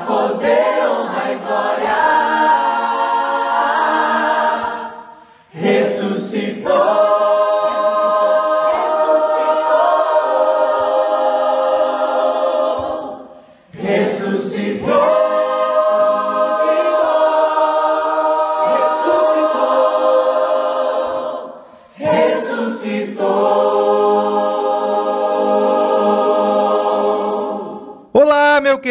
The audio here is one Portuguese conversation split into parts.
Poder,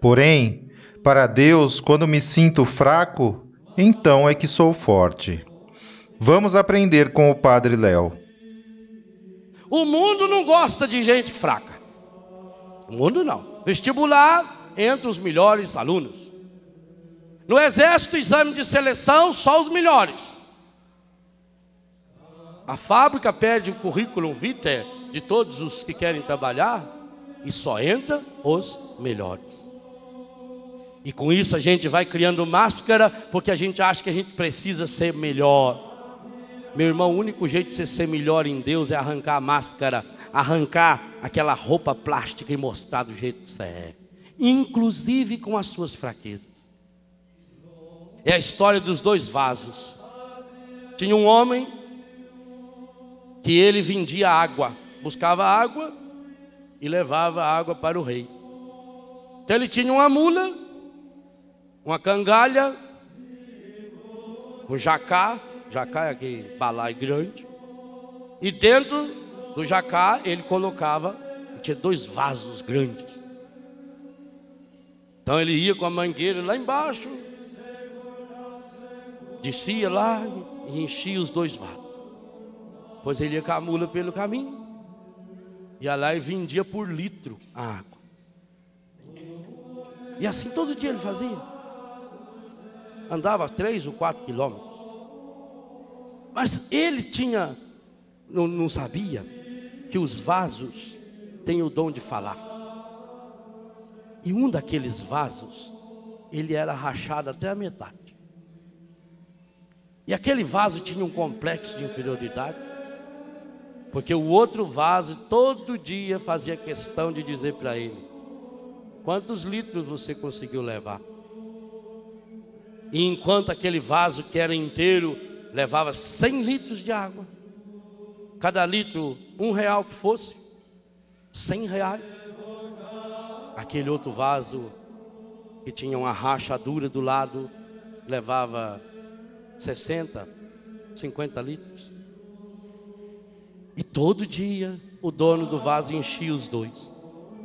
Porém, para Deus, quando me sinto fraco, então é que sou forte. Vamos aprender com o Padre Léo. O mundo não gosta de gente fraca. O mundo não. Vestibular, entre os melhores alunos. No exército, exame de seleção, só os melhores. A fábrica pede o currículo vitae de todos os que querem trabalhar e só entra os melhores. E com isso a gente vai criando máscara, porque a gente acha que a gente precisa ser melhor. Meu irmão, o único jeito de você ser melhor em Deus é arrancar a máscara, arrancar aquela roupa plástica e mostrar do jeito que você é, inclusive com as suas fraquezas. É a história dos dois vasos. Tinha um homem que ele vendia água, buscava água e levava água para o rei. Então ele tinha uma mula uma cangalha, um jacá, jacá é aquele balai grande, e dentro do jacá ele colocava, tinha dois vasos grandes. Então ele ia com a mangueira lá embaixo, descia lá e enchia os dois vasos. Depois ele ia com a mula pelo caminho, ia lá e vendia por litro a água. E assim todo dia ele fazia andava três ou quatro quilômetros. Mas ele tinha, não, não sabia, que os vasos têm o dom de falar. E um daqueles vasos, ele era rachado até a metade. E aquele vaso tinha um complexo de inferioridade, porque o outro vaso todo dia fazia questão de dizer para ele: quantos litros você conseguiu levar? E enquanto aquele vaso que era inteiro levava 100 litros de água, cada litro um real que fosse, 100 reais. Aquele outro vaso que tinha uma rachadura do lado levava 60, 50 litros. E todo dia o dono do vaso enchia os dois.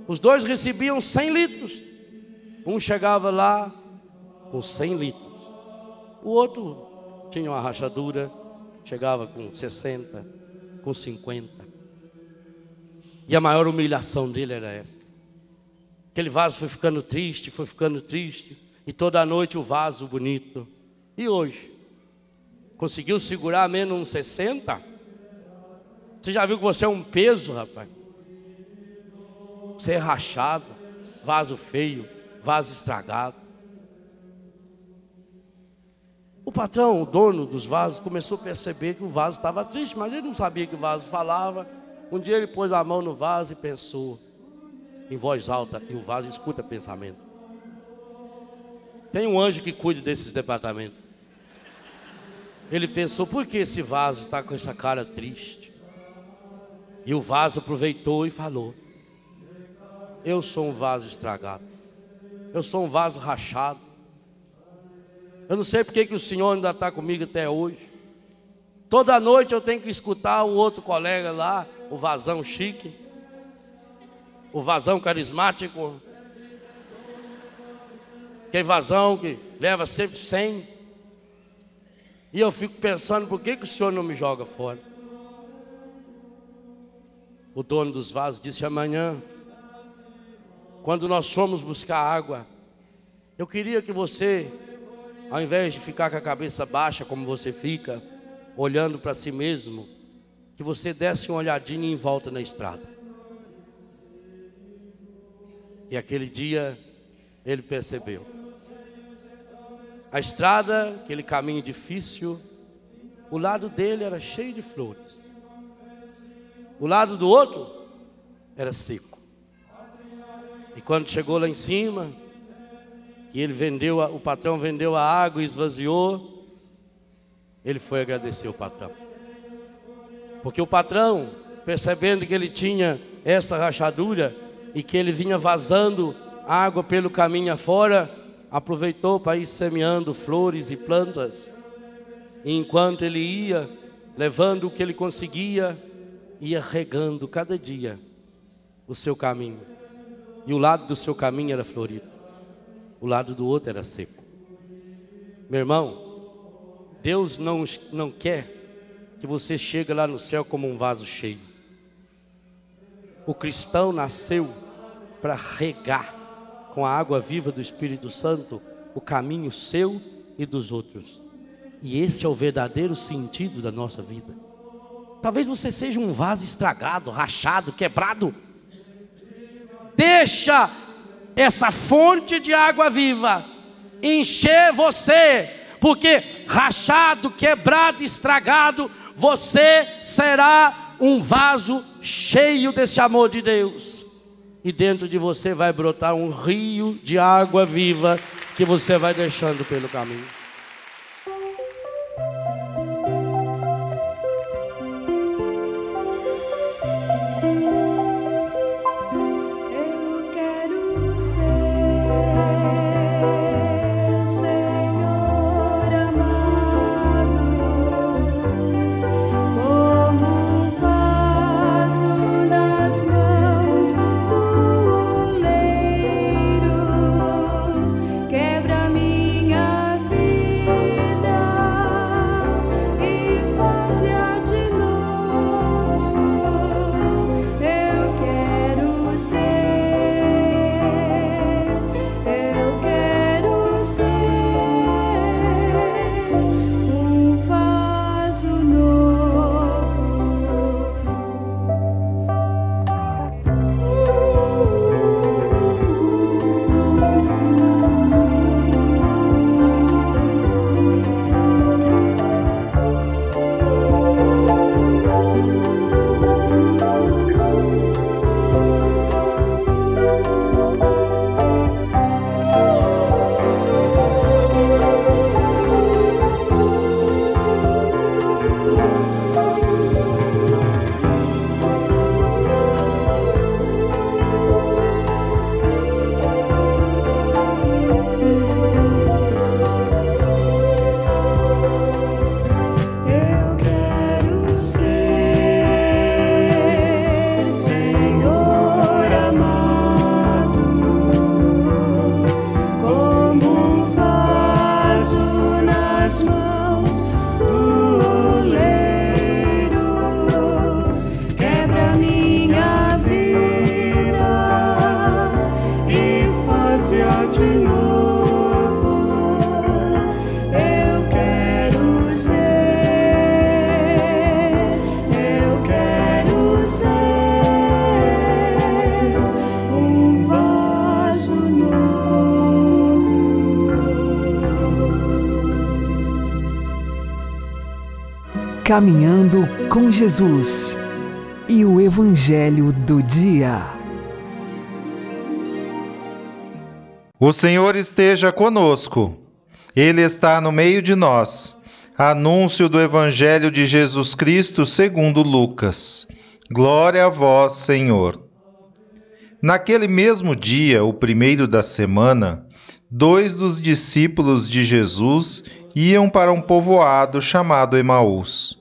Os dois recebiam 100 litros. Um chegava lá com 100 litros. O outro tinha uma rachadura, chegava com 60, com 50. E a maior humilhação dele era essa. Aquele vaso foi ficando triste, foi ficando triste. E toda noite o vaso bonito. E hoje? Conseguiu segurar menos uns 60? Você já viu que você é um peso, rapaz? Você é rachado, vaso feio, vaso estragado. O patrão, o dono dos vasos, começou a perceber que o vaso estava triste, mas ele não sabia que o vaso falava. Um dia ele pôs a mão no vaso e pensou em voz alta, e o vaso escuta pensamento. Tem um anjo que cuida desses departamentos. Ele pensou, por que esse vaso está com essa cara triste? E o vaso aproveitou e falou: Eu sou um vaso estragado. Eu sou um vaso rachado. Eu não sei porque que o Senhor ainda está comigo até hoje. Toda noite eu tenho que escutar o outro colega lá, o vazão chique, o vazão carismático, que é vazão que leva sempre 100. E eu fico pensando, por que, que o Senhor não me joga fora? O dono dos vasos disse amanhã, quando nós fomos buscar água, eu queria que você, ao invés de ficar com a cabeça baixa como você fica, olhando para si mesmo, que você desse uma olhadinha em volta na estrada. E aquele dia ele percebeu. A estrada, aquele caminho difícil, o lado dele era cheio de flores. O lado do outro era seco. E quando chegou lá em cima, que ele vendeu, o patrão vendeu a água e esvaziou, ele foi agradecer o patrão. Porque o patrão, percebendo que ele tinha essa rachadura e que ele vinha vazando água pelo caminho afora, aproveitou para ir semeando flores e plantas. E enquanto ele ia, levando o que ele conseguia, ia regando cada dia o seu caminho. E o lado do seu caminho era florido, o lado do outro era seco. Meu irmão, Deus não, não quer que você chegue lá no céu como um vaso cheio. O cristão nasceu para regar com a água viva do Espírito Santo o caminho seu e dos outros. E esse é o verdadeiro sentido da nossa vida. Talvez você seja um vaso estragado, rachado, quebrado. Deixa essa fonte de água viva encher você, porque rachado, quebrado, estragado, você será um vaso cheio desse amor de Deus. E dentro de você vai brotar um rio de água viva que você vai deixando pelo caminho. Caminhando com Jesus e o Evangelho do Dia. O Senhor esteja conosco, Ele está no meio de nós. Anúncio do Evangelho de Jesus Cristo segundo Lucas. Glória a vós, Senhor. Naquele mesmo dia, o primeiro da semana, dois dos discípulos de Jesus iam para um povoado chamado Emaús,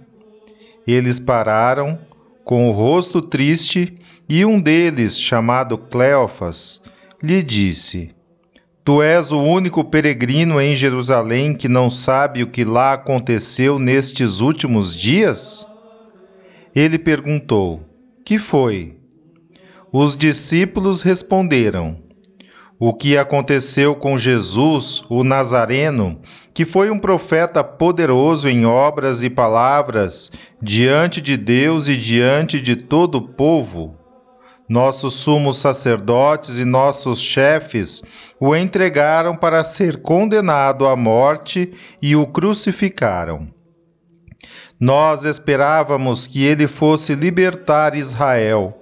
Eles pararam, com o rosto triste, e um deles, chamado Cleofas, lhe disse: Tu és o único peregrino em Jerusalém que não sabe o que lá aconteceu nestes últimos dias? Ele perguntou: Que foi? Os discípulos responderam: o que aconteceu com Jesus, o Nazareno, que foi um profeta poderoso em obras e palavras diante de Deus e diante de todo o povo. Nossos sumos sacerdotes e nossos chefes o entregaram para ser condenado à morte e o crucificaram. Nós esperávamos que ele fosse libertar Israel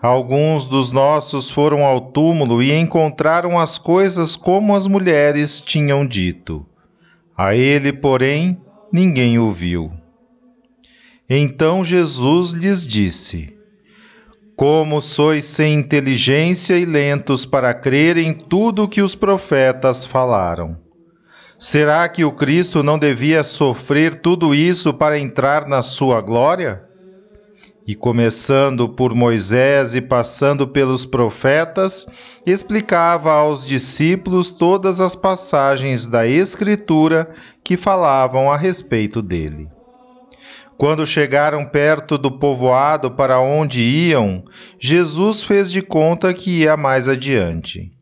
Alguns dos nossos foram ao túmulo e encontraram as coisas como as mulheres tinham dito. A ele, porém, ninguém o viu. Então Jesus lhes disse: Como sois sem inteligência e lentos para crer em tudo o que os profetas falaram. Será que o Cristo não devia sofrer tudo isso para entrar na sua glória? E começando por Moisés e passando pelos profetas, explicava aos discípulos todas as passagens da Escritura que falavam a respeito dele. Quando chegaram perto do povoado para onde iam, Jesus fez de conta que ia mais adiante.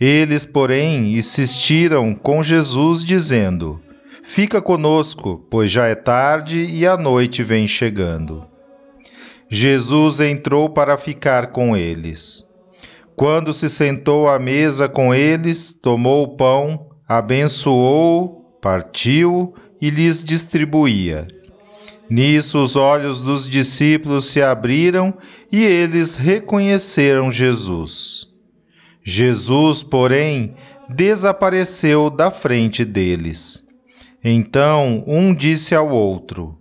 Eles, porém, insistiram com Jesus, dizendo: Fica conosco, pois já é tarde e a noite vem chegando. Jesus entrou para ficar com eles. Quando se sentou à mesa com eles, tomou o pão, abençoou, partiu e lhes distribuía. Nisso os olhos dos discípulos se abriram e eles reconheceram Jesus. Jesus, porém, desapareceu da frente deles. Então um disse ao outro: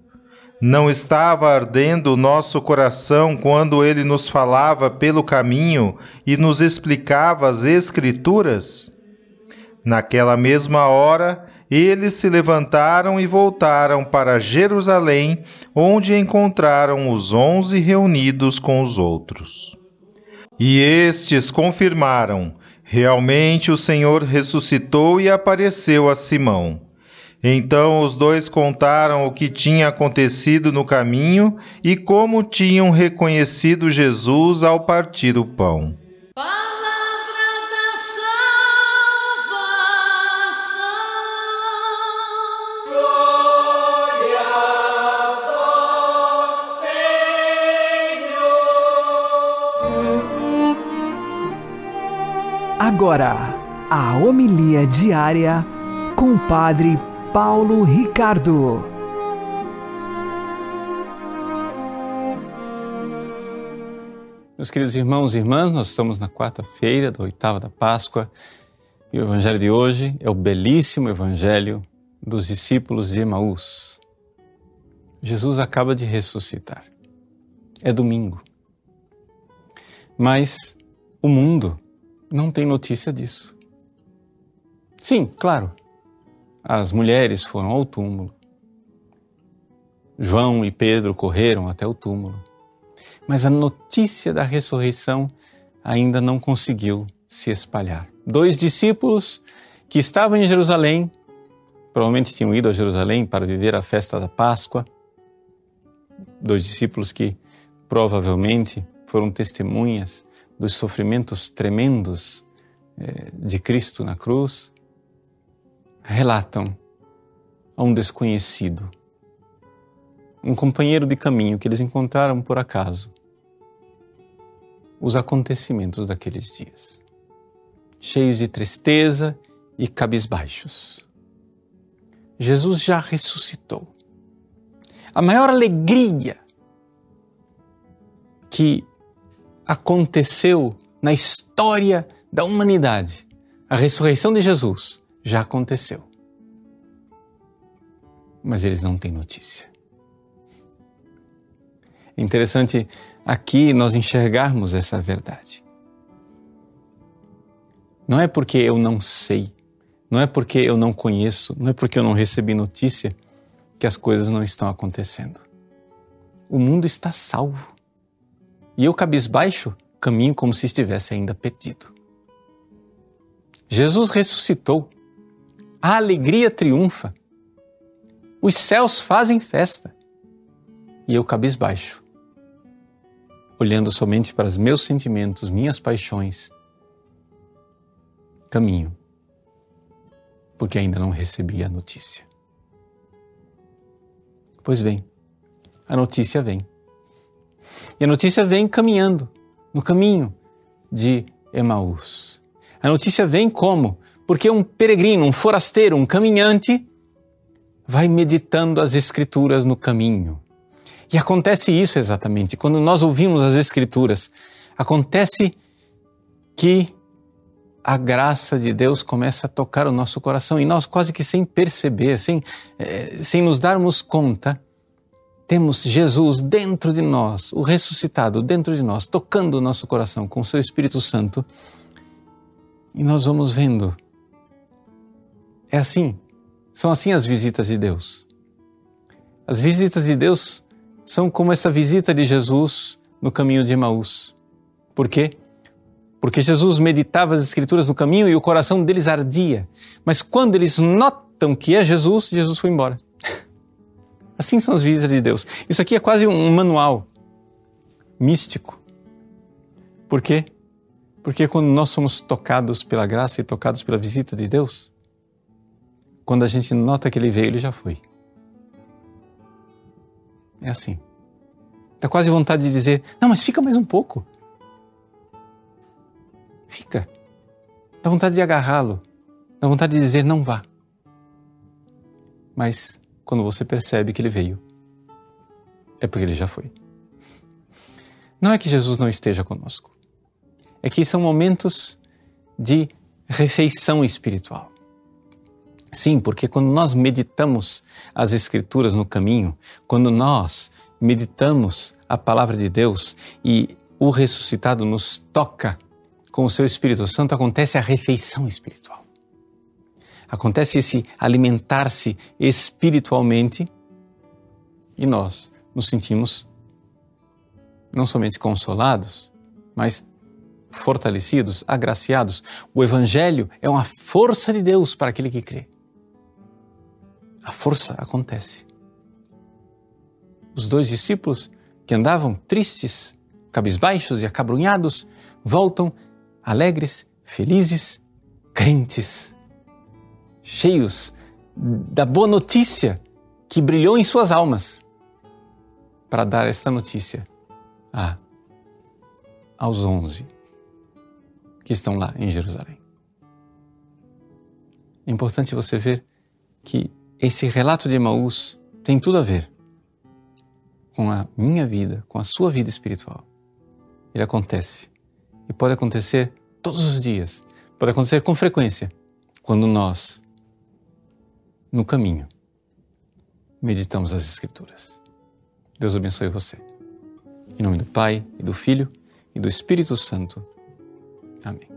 não estava ardendo o nosso coração quando ele nos falava pelo caminho e nos explicava as Escrituras? Naquela mesma hora, eles se levantaram e voltaram para Jerusalém, onde encontraram os onze reunidos com os outros. E estes confirmaram: realmente o Senhor ressuscitou e apareceu a Simão. Então os dois contaram o que tinha acontecido no caminho e como tinham reconhecido Jesus ao partir o pão. Agora, a homilia diária com o Padre Paulo Ricardo. Meus queridos irmãos e irmãs, nós estamos na quarta-feira da oitava da Páscoa e o evangelho de hoje é o belíssimo evangelho dos discípulos de Emaús. Jesus acaba de ressuscitar. é domingo. Mas o mundo não tem notícia disso. Sim, claro, as mulheres foram ao túmulo. João e Pedro correram até o túmulo. Mas a notícia da ressurreição ainda não conseguiu se espalhar. Dois discípulos que estavam em Jerusalém, provavelmente tinham ido a Jerusalém para viver a festa da Páscoa, dois discípulos que provavelmente foram testemunhas dos sofrimentos tremendos eh, de Cristo na cruz, relatam a um desconhecido, um companheiro de caminho que eles encontraram por acaso, os acontecimentos daqueles dias, cheios de tristeza e cabisbaixos. Jesus já ressuscitou. A maior alegria que aconteceu na história da humanidade, a ressurreição de Jesus, já aconteceu. Mas eles não têm notícia. É interessante aqui nós enxergarmos essa verdade. Não é porque eu não sei, não é porque eu não conheço, não é porque eu não recebi notícia que as coisas não estão acontecendo. O mundo está salvo. E eu, cabisbaixo, caminho como se estivesse ainda perdido. Jesus ressuscitou. A alegria triunfa. Os céus fazem festa. E eu, cabisbaixo, olhando somente para os meus sentimentos, minhas paixões, caminho, porque ainda não recebi a notícia. Pois bem, a notícia vem. E a notícia vem caminhando, no caminho de Emaús. A notícia vem como? Porque um peregrino, um forasteiro, um caminhante, vai meditando as Escrituras no caminho. E acontece isso exatamente. Quando nós ouvimos as Escrituras, acontece que a graça de Deus começa a tocar o nosso coração e nós, quase que sem perceber, sem, eh, sem nos darmos conta, temos Jesus dentro de nós, o ressuscitado dentro de nós, tocando o nosso coração com o seu Espírito Santo. E nós vamos vendo. É assim. São assim as visitas de Deus. As visitas de Deus são como essa visita de Jesus no caminho de Emaús. Por quê? Porque Jesus meditava as Escrituras no caminho e o coração deles ardia. Mas quando eles notam que é Jesus, Jesus foi embora. Assim são as visitas de Deus. Isso aqui é quase um manual místico. Por quê? Porque quando nós somos tocados pela graça e tocados pela visita de Deus, quando a gente nota que ele veio, ele já foi. É assim. Dá quase vontade de dizer: não, mas fica mais um pouco. Fica. Dá vontade de agarrá-lo. Dá vontade de dizer: não vá. Mas quando você percebe que ele veio, é porque ele já foi. Não é que Jesus não esteja conosco, é que são momentos de refeição espiritual. Sim, porque quando nós meditamos as Escrituras no caminho, quando nós meditamos a palavra de Deus e o ressuscitado nos toca com o seu Espírito Santo, acontece a refeição espiritual acontece esse alimentar-se espiritualmente e nós nos sentimos não somente consolados, mas fortalecidos, agraciados. O Evangelho é uma força de Deus para aquele que crê. A força acontece. Os dois discípulos que andavam tristes, cabisbaixos e acabrunhados, voltam alegres, felizes, crentes cheios da boa notícia que brilhou em suas almas para dar esta notícia a, aos onze que estão lá em Jerusalém. É importante você ver que esse relato de Emaús tem tudo a ver com a minha vida, com a sua vida espiritual. Ele acontece e pode acontecer todos os dias, pode acontecer com frequência, quando nós no caminho, meditamos as Escrituras. Deus abençoe você. Em nome do Pai, e do Filho, e do Espírito Santo. Amém.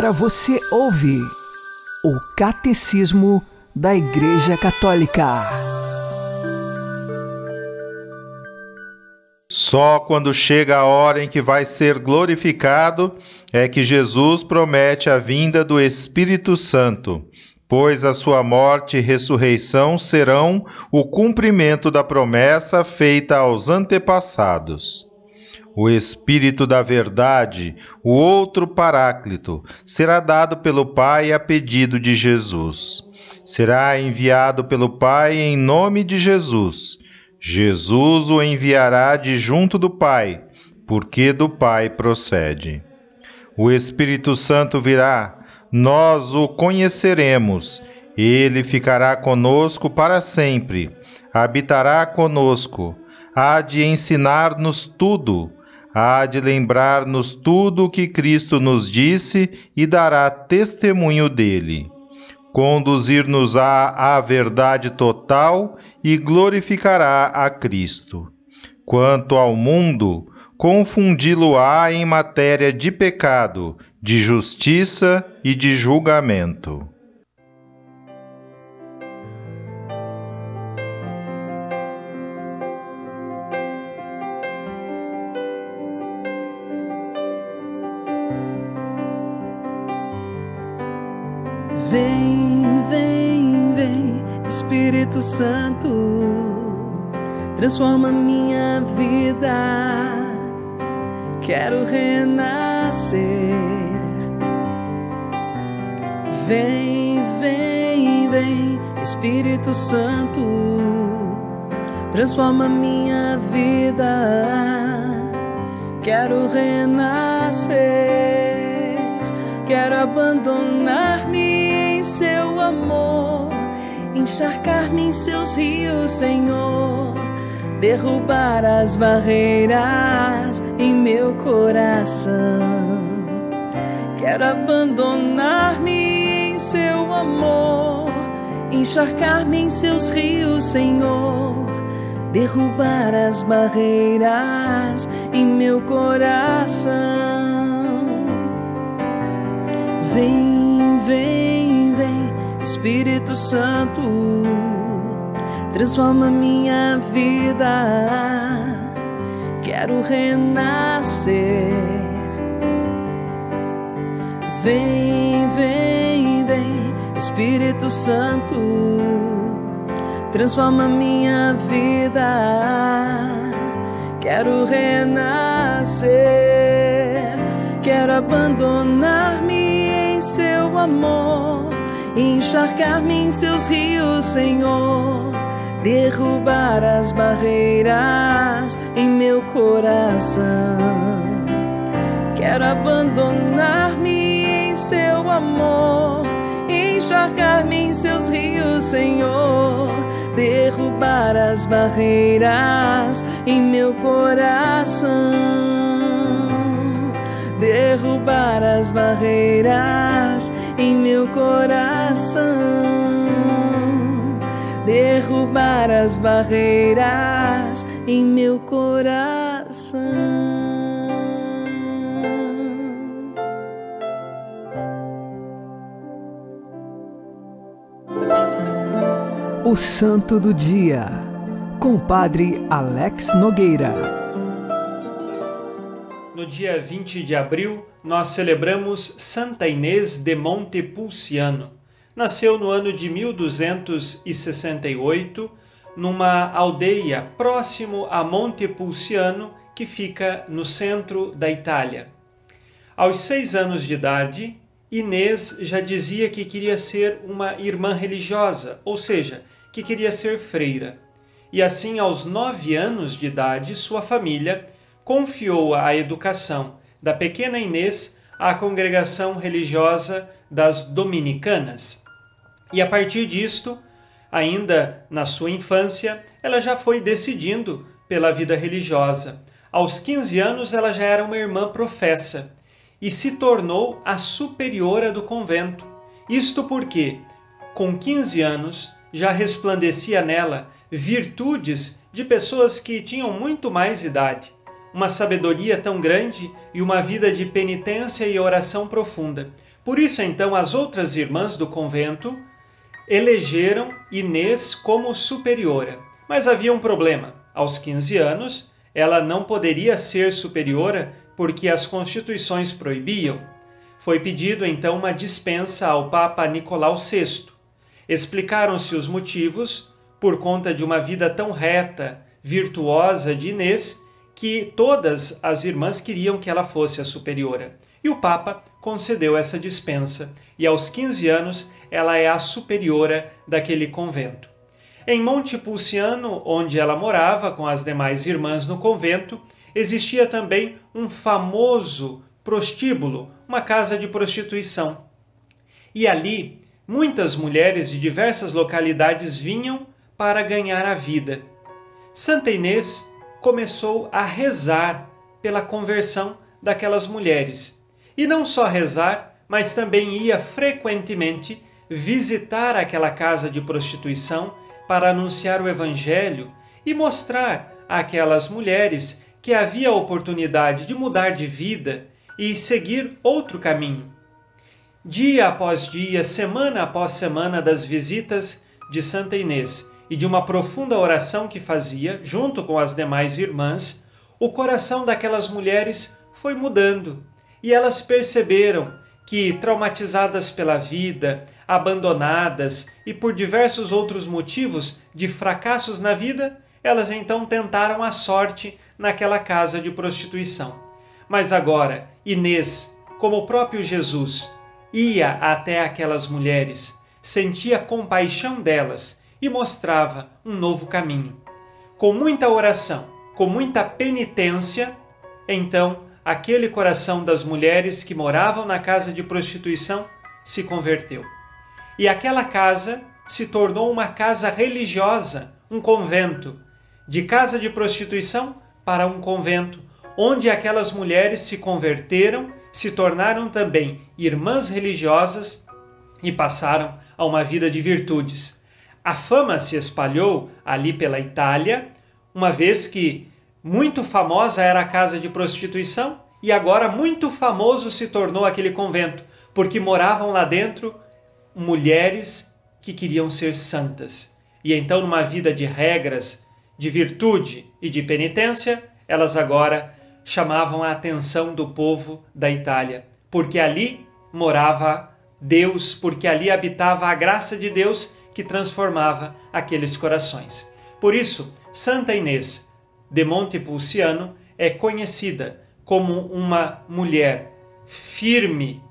Agora você ouve o Catecismo da Igreja Católica. Só quando chega a hora em que vai ser glorificado é que Jesus promete a vinda do Espírito Santo, pois a sua morte e ressurreição serão o cumprimento da promessa feita aos antepassados. O Espírito da Verdade, o outro Paráclito, será dado pelo Pai a pedido de Jesus. Será enviado pelo Pai em nome de Jesus. Jesus o enviará de junto do Pai, porque do Pai procede. O Espírito Santo virá, nós o conheceremos, ele ficará conosco para sempre, habitará conosco, há de ensinar-nos tudo, há de lembrar-nos tudo o que Cristo nos disse e dará testemunho dele conduzir-nos-á à verdade total e glorificará a Cristo. Quanto ao mundo, confundi-lo-á em matéria de pecado, de justiça e de julgamento. Vem, vem, vem, Espírito Santo, transforma minha vida. Quero renascer. Vem, vem, vem, Espírito Santo, transforma minha vida. Quero renascer, quero abandonar-me em seu amor, encharcar-me em seus rios, Senhor, derrubar as barreiras em meu coração. Quero abandonar-me em seu amor, encharcar-me em seus rios, Senhor, derrubar as barreiras em meu coração. Vem, vem, Espírito Santo, transforma minha vida. Quero renascer. Vem, vem, vem, Espírito Santo, transforma minha vida. Quero renascer, quero abandonar-me em seu amor, encharcar-me em seus rios, Senhor, derrubar as barreiras em meu coração. Quero abandonar-me em seu amor, encharcar-me em seus rios, Senhor, derrubar as barreiras em meu coração, derrubar as barreiras em meu coração, derrubar as barreiras em meu coração. O Santo do Dia, com o Padre Alex Nogueira. No dia 20 de abril, nós celebramos Santa Inês de Montepulciano. Nasceu no ano de 1268, numa aldeia próximo a Montepulciano, que fica no centro da Itália. Aos seis anos de idade, Inês já dizia que queria ser uma irmã religiosa, ou seja, que queria ser freira. E assim, aos nove anos de idade, sua família confiou a educação da pequena Inês à congregação religiosa das Dominicanas. E a partir disto, ainda na sua infância, ela já foi decidindo pela vida religiosa. Aos 15 anos, ela já era uma irmã professa e se tornou a superiora do convento. Isto porque, com 15 anos, já resplandecia nela virtudes de pessoas que tinham muito mais idade, uma sabedoria tão grande e uma vida de penitência e oração profunda. Por isso, então, as outras irmãs do convento elegeram Inês como superiora. Mas havia um problema. Aos 15 anos, ela não poderia ser superiora porque as constituições proibiam. Foi pedido então uma dispensa ao Papa Nicolau VI. Explicaram-se os motivos por conta de uma vida tão reta, virtuosa de Inês, que todas as irmãs queriam que ela fosse a superiora. E o Papa concedeu essa dispensa, e aos 15 anos ela é a superiora daquele convento. Em Montepulciano, onde ela morava com as demais irmãs no convento, existia também um famoso prostíbulo, uma casa de prostituição. E ali, muitas mulheres de diversas localidades vinham para ganhar a vida. Santa Inês começou a rezar pela conversão daquelas mulheres. E não só rezar, mas também ia frequentemente visitar aquela casa de prostituição para anunciar o Evangelho e mostrar àquelas mulheres que havia a oportunidade de mudar de vida e seguir outro caminho. Dia após dia, semana após semana das visitas de Santa Inês e de uma profunda oração que fazia, junto com as demais irmãs, o coração daquelas mulheres foi mudando e elas perceberam que, traumatizadas pela vida, abandonadas e por diversos outros motivos de fracassos na vida, elas então tentaram a sorte naquela casa de prostituição. Mas agora, Inês, como o próprio Jesus, ia até aquelas mulheres, sentia compaixão delas e mostrava um novo caminho. Com muita oração, com muita penitência, então aquele coração das mulheres que moravam na casa de prostituição se converteu. E aquela casa se tornou uma casa religiosa, um convento. De casa de prostituição para um convento, onde aquelas mulheres se converteram, se tornaram também irmãs religiosas e passaram a uma vida de virtudes. A fama se espalhou ali pela Itália, uma vez que muito famosa era a casa de prostituição e agora muito famoso se tornou aquele convento, porque moravam lá dentro mulheres que queriam ser santas. E então, numa vida de regras, de virtude e de penitência, elas agora chamavam a atenção do povo da Itália, porque ali morava Deus, porque ali habitava a graça de Deus que transformava aqueles corações. Por isso, Santa Inês de Montepulciano é conhecida como uma mulher firme,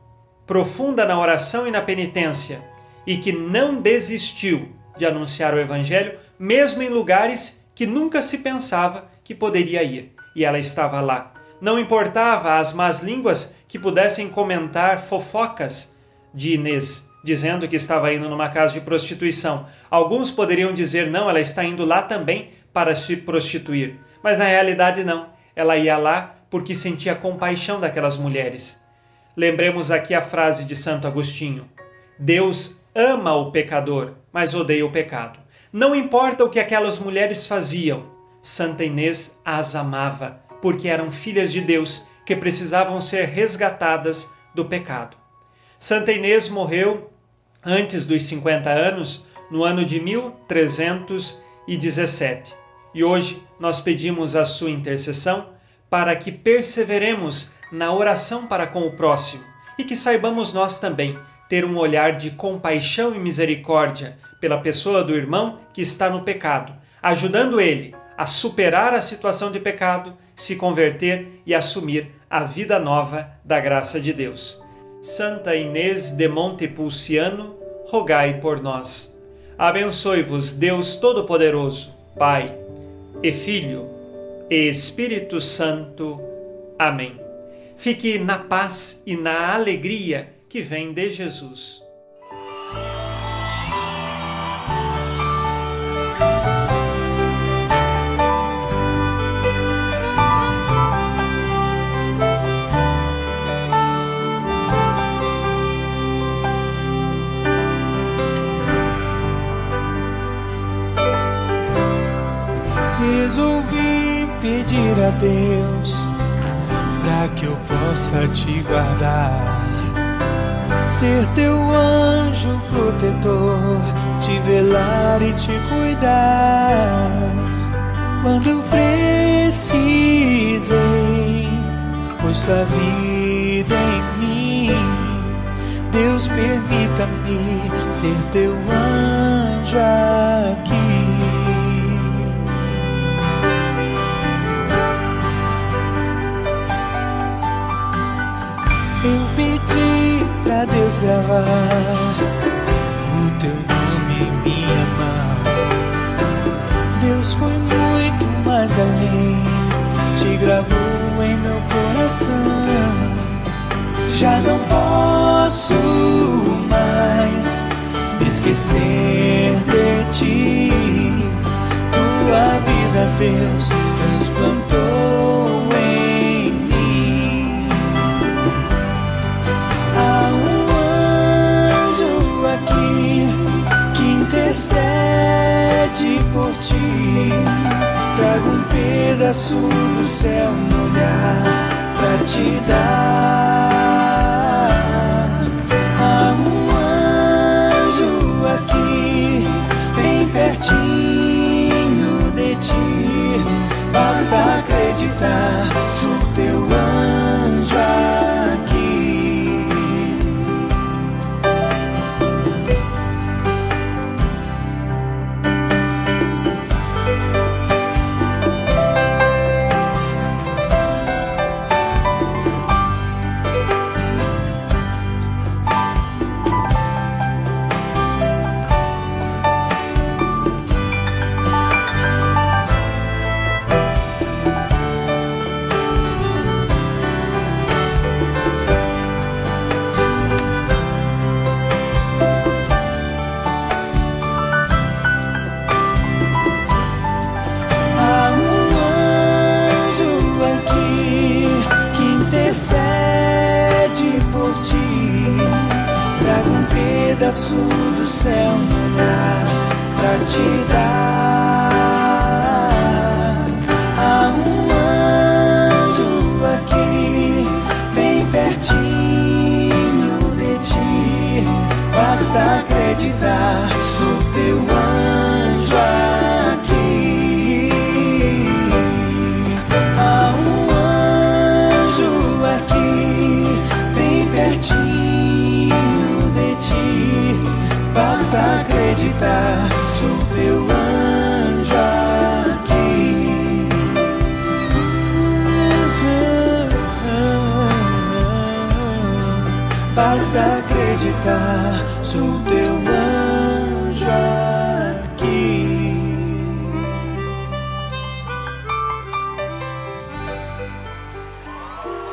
profunda na oração e na penitência e que não desistiu de anunciar o Evangelho, mesmo em lugares que nunca se pensava que poderia ir. E ela estava lá. Não importava as más línguas que pudessem comentar fofocas de Inês, dizendo que estava indo numa casa de prostituição. Alguns poderiam dizer, não, ela está indo lá também para se prostituir. Mas na realidade, não. Ela ia lá porque sentia compaixão daquelas mulheres. Lembremos aqui a frase de Santo Agostinho: Deus ama o pecador, mas odeia o pecado. Não importa o que aquelas mulheres faziam, Santa Inês as amava, porque eram filhas de Deus que precisavam ser resgatadas do pecado. Santa Inês morreu antes dos 50 anos, no ano de 1317. E hoje nós pedimos a sua intercessão para que perseveremos na oração para com o próximo e que saibamos nós também ter um olhar de compaixão e misericórdia pela pessoa do irmão que está no pecado, ajudando ele a superar a situação de pecado, se converter e assumir a vida nova da graça de Deus. Santa Inês de Montepulciano, rogai por nós. Abençoe-vos Deus Todo-Poderoso, Pai e Filho e Espírito Santo. Amém. Fique na paz e na alegria que vem de Jesus. Resolvi pedir a Deus para que eu possa te guardar, ser teu anjo protetor, te velar e te cuidar. Quando eu precisei, pois tua vida em mim, Deus permita-me ser teu anjo aqui. Eu pedi pra Deus gravar o teu nome em minha mão. Deus foi muito mais além, te gravou em meu coração. Já não posso mais esquecer de ti. Tua vida, Deus, transplantou Trago um pedaço do céu no olhar pra te dar.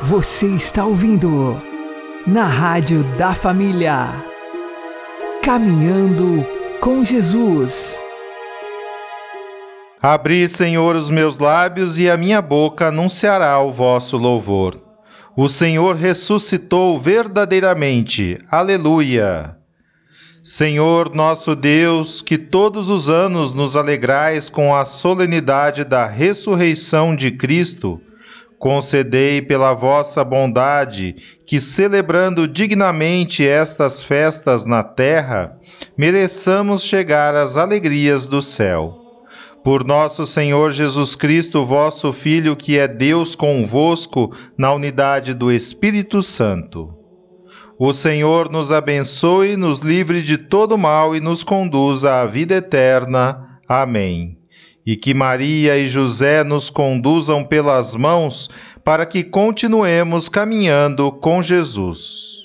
Você está ouvindo na Rádio da Família. Caminhando com Jesus. Abri, Senhor, os meus lábios e a minha boca anunciará o vosso louvor. O Senhor ressuscitou verdadeiramente. Aleluia. Senhor nosso Deus, que todos os anos nos alegrais com a solenidade da ressurreição de Cristo, concedei pela vossa bondade que, celebrando dignamente estas festas na terra, mereçamos chegar às alegrias do céu. Por nosso Senhor Jesus Cristo, vosso Filho, que é Deus convosco na unidade do Espírito Santo. O Senhor nos abençoe, nos livre de todo mal e nos conduza à vida eterna. Amém. E que Maria e José nos conduzam pelas mãos para que continuemos caminhando com Jesus.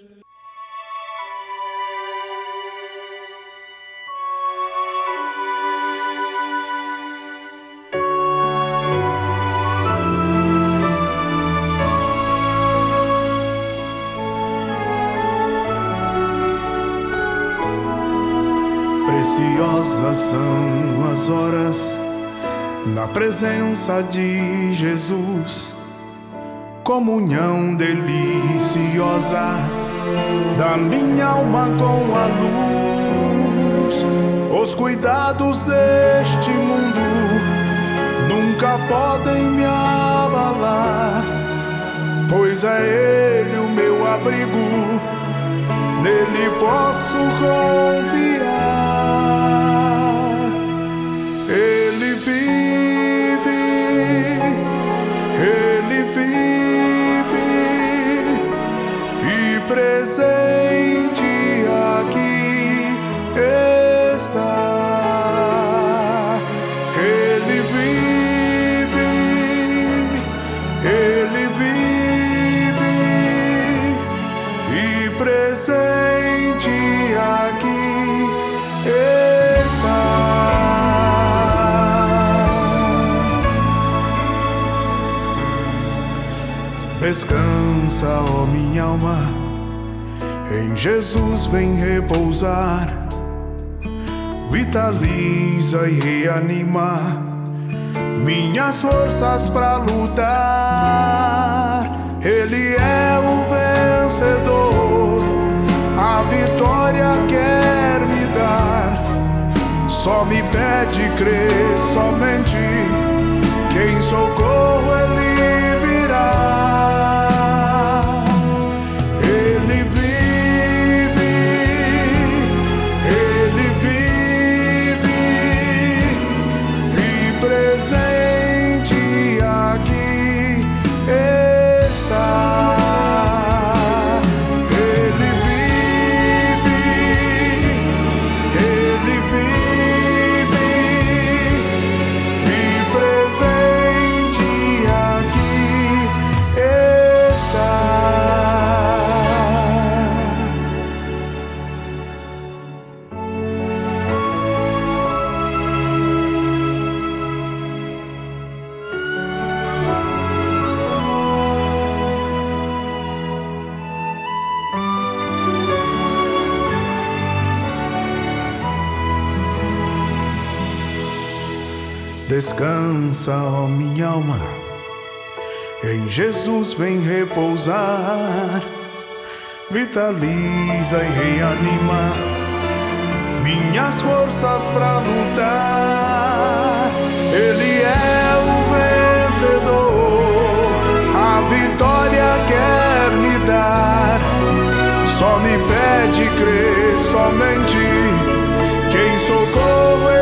Preciosas são as horas na presença de Jesus, comunhão deliciosa da minha alma com a luz. Os cuidados deste mundo nunca podem me abalar, pois é Ele o meu abrigo, nele posso confiar. Ele presente aqui está. Ele vive, ele vive e presente aqui está. Descansa, ó minha alma, em Jesus vem repousar, vitaliza e reanima minhas forças para lutar. Ele é o vencedor, a vitória quer me dar. Só me pede crer somente quem socorro ele Descansa, ó minha alma, em Jesus vem repousar, vitaliza e reanima minhas forças para lutar. Ele é o vencedor, a vitória quer me dar. Só me pede crer somente quem socorro